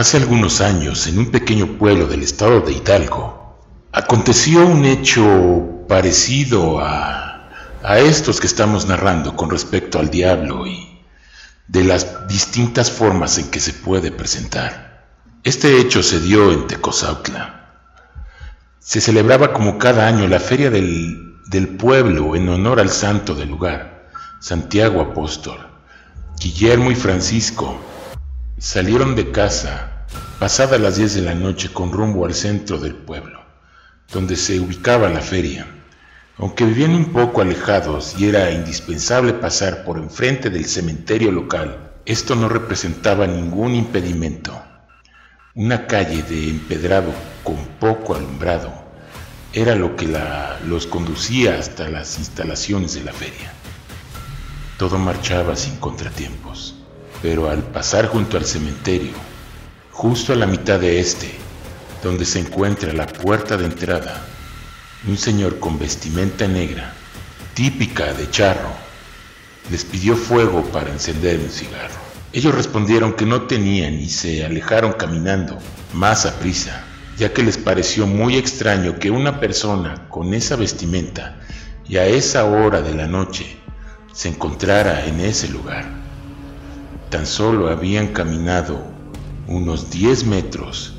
Hace algunos años, en un pequeño pueblo del estado de Hidalgo, aconteció un hecho parecido a, a estos que estamos narrando con respecto al diablo y de las distintas formas en que se puede presentar. Este hecho se dio en Tecozautla. Se celebraba como cada año la feria del, del pueblo en honor al santo del lugar, Santiago Apóstol. Guillermo y Francisco salieron de casa pasadas las 10 de la noche con rumbo al centro del pueblo, donde se ubicaba la feria. Aunque vivían un poco alejados y era indispensable pasar por enfrente del cementerio local, esto no representaba ningún impedimento. Una calle de empedrado con poco alumbrado era lo que los conducía hasta las instalaciones de la feria. Todo marchaba sin contratiempos, pero al pasar junto al cementerio, justo a la mitad de este, donde se encuentra la puerta de entrada, un señor con vestimenta negra, típica de charro, les pidió fuego para encender un cigarro. Ellos respondieron que no tenían y se alejaron caminando más a prisa, ya que les pareció muy extraño que una persona con esa vestimenta y a esa hora de la noche se encontrara en ese lugar. Tan solo habían caminado unos 10 metros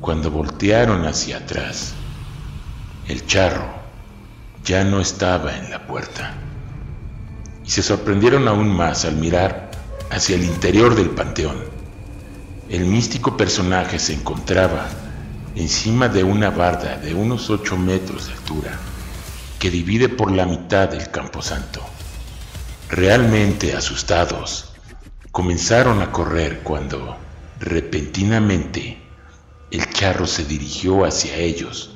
cuando voltearon hacia atrás. El charro ya no estaba en la puerta. Y se sorprendieron aún más al mirar hacia el interior del panteón. El místico personaje se encontraba encima de una barda de unos 8 metros de altura que divide por la mitad del camposanto. Realmente asustados, comenzaron a correr cuando, repentinamente, el charro se dirigió hacia ellos,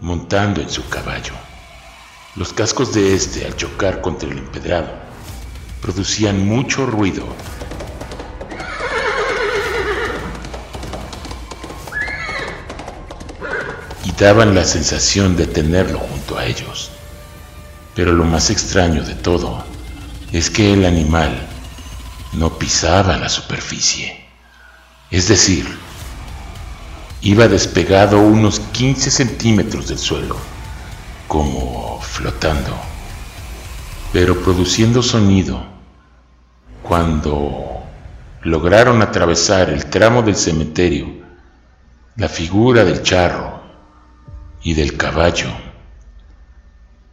montando en su caballo. Los cascos de este, al chocar contra el empedrado, producían mucho ruido y daban la sensación de tenerlo junto a ellos. Pero lo más extraño de todo es que el animal no pisaba la superficie. Es decir, iba despegado unos 15 centímetros del suelo, como flotando, pero produciendo sonido cuando lograron atravesar el tramo del cementerio, la figura del charro y del caballo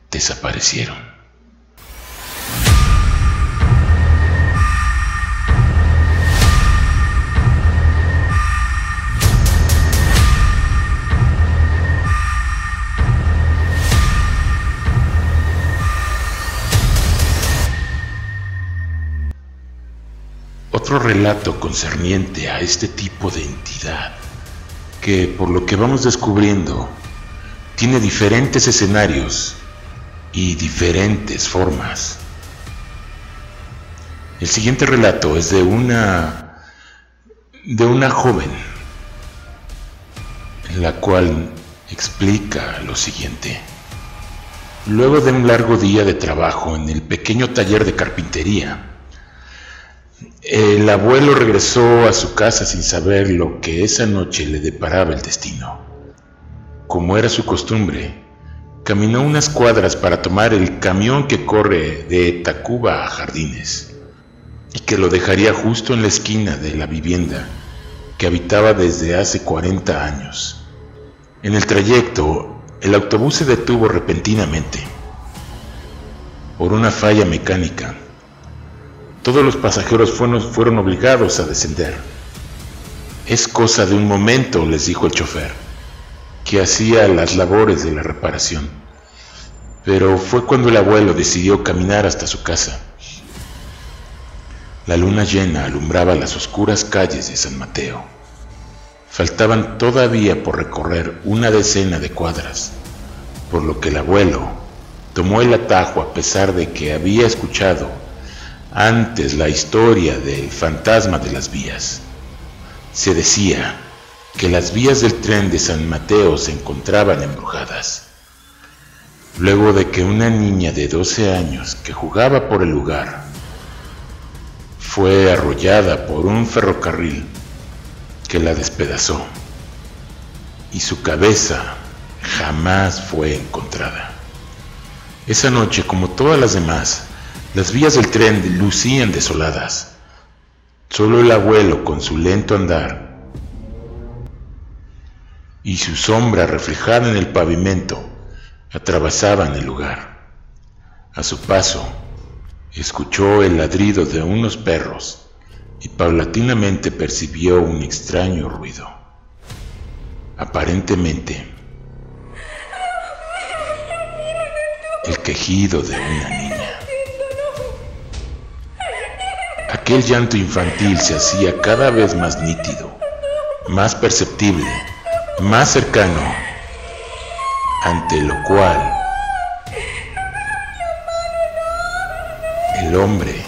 desaparecieron. Otro relato concerniente a este tipo de entidad, que por lo que vamos descubriendo, tiene diferentes escenarios y diferentes formas. El siguiente relato es de una de una joven, en la cual explica lo siguiente. Luego de un largo día de trabajo en el pequeño taller de carpintería, el abuelo regresó a su casa sin saber lo que esa noche le deparaba el destino. Como era su costumbre, caminó unas cuadras para tomar el camión que corre de Tacuba a Jardines y que lo dejaría justo en la esquina de la vivienda que habitaba desde hace 40 años. En el trayecto, el autobús se detuvo repentinamente por una falla mecánica todos los pasajeros fueron, obligados a descender. Es cosa de un momento, les dijo el chofer, que hacía las labores de la reparación. Pero fue cuando el abuelo decidió caminar hasta su casa. La luna llena alumbraba las oscuras calles de San Mateo. Faltaban todavía por recorrer una decena de cuadras, por lo que el abuelo tomó el atajo a pesar de que había escuchado antes la historia del fantasma de las vías. Se decía que las vías del tren de San Mateo se encontraban embrujadas. Luego de que una niña de 12 años que jugaba por el lugar fue arrollada por un ferrocarril, que la despedazó y su cabeza jamás fue encontrada. Esa noche, como todas las demás, las vías del tren lucían desoladas. Solo el abuelo, con su lento andar y su sombra reflejada en el pavimento, atravesaban el lugar. A su paso, escuchó el ladrido de unos perros y paulatinamente percibió un extraño ruido. Aparentemente, el quejido de una niña. Aquel llanto infantil se hacía cada vez más nítido, más perceptible, más cercano, ante lo cual el hombre,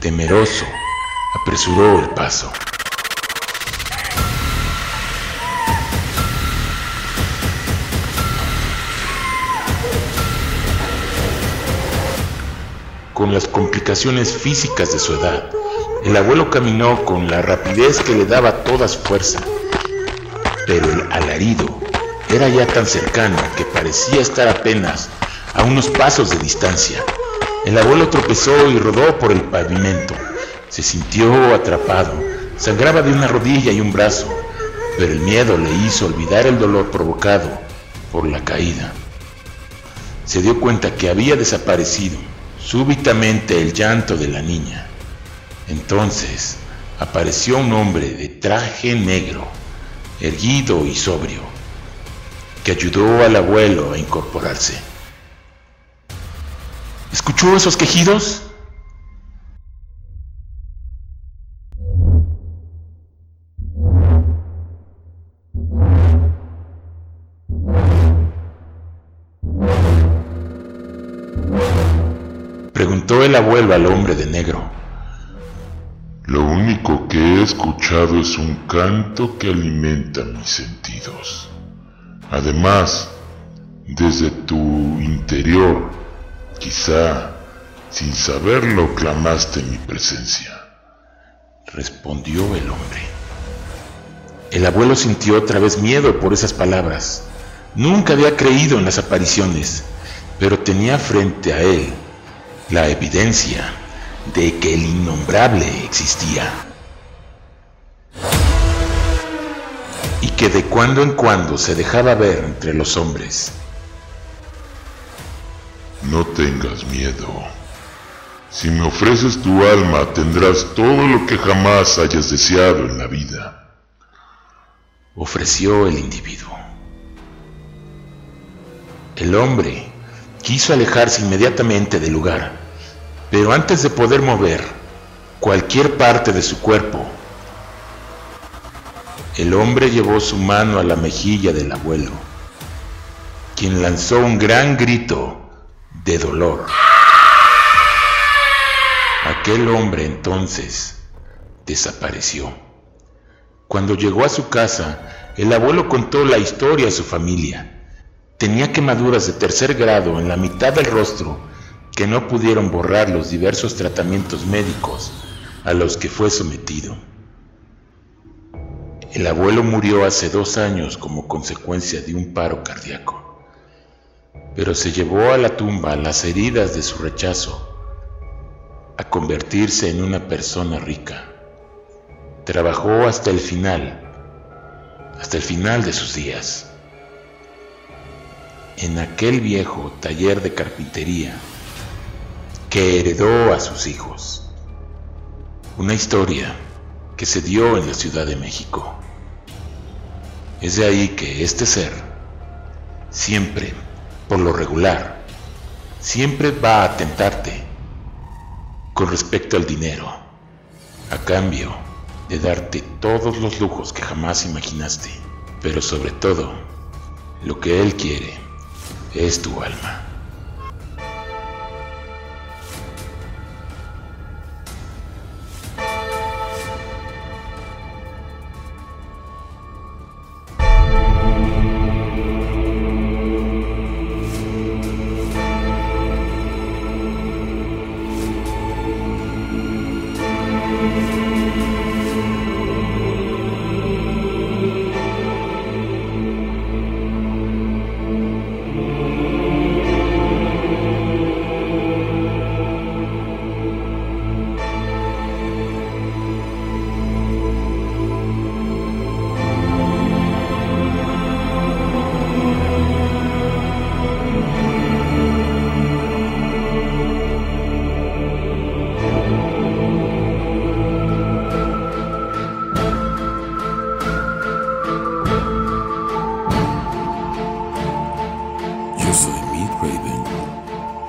temeroso, apresuró el paso. con las complicaciones físicas de su edad. El abuelo caminó con la rapidez que le daba toda su fuerza, pero el alarido era ya tan cercano que parecía estar apenas a unos pasos de distancia. El abuelo tropezó y rodó por el pavimento. Se sintió atrapado, sangraba de una rodilla y un brazo, pero el miedo le hizo olvidar el dolor provocado por la caída. Se dio cuenta que había desaparecido súbitamente el llanto de la niña. Entonces apareció un hombre de traje negro, erguido y sobrio, que ayudó al abuelo a incorporarse. ¿Escuchó esos quejidos? Preguntó el abuelo al hombre de negro. Lo único que he escuchado es un canto que alimenta mis sentidos. Además, desde tu interior, quizá sin saberlo, clamaste mi presencia. Respondió el hombre. El abuelo sintió otra vez miedo por esas palabras. Nunca había creído en las apariciones, pero tenía frente a él la evidencia de que el innombrable existía y que de cuando en cuando se dejaba ver entre los hombres. No tengas miedo. Si me ofreces tu alma tendrás todo lo que jamás hayas deseado en la vida. Ofreció el individuo. El hombre quiso alejarse inmediatamente del lugar, pero antes de poder mover cualquier parte de su cuerpo, el hombre llevó su mano a la mejilla del abuelo, quien lanzó un gran grito de dolor. Aquel hombre entonces desapareció. Cuando llegó a su casa, el abuelo contó la historia a su familia. Tenía quemaduras de tercer grado en la mitad del rostro que no pudieron borrar los diversos tratamientos médicos a los que fue sometido. El abuelo murió hace dos años como consecuencia de un paro cardíaco, pero se llevó a la tumba las heridas de su rechazo a convertirse en una persona rica. Trabajó hasta el final, hasta el final de sus días en aquel viejo taller de carpintería que heredó a sus hijos. Una historia que se dio en la Ciudad de México. Es de ahí que este ser, siempre, por lo regular, siempre va a tentarte con respecto al dinero, a cambio de darte todos los lujos que jamás imaginaste, pero sobre todo, lo que él quiere es tu alma.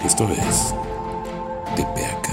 Esto es Tepeaca.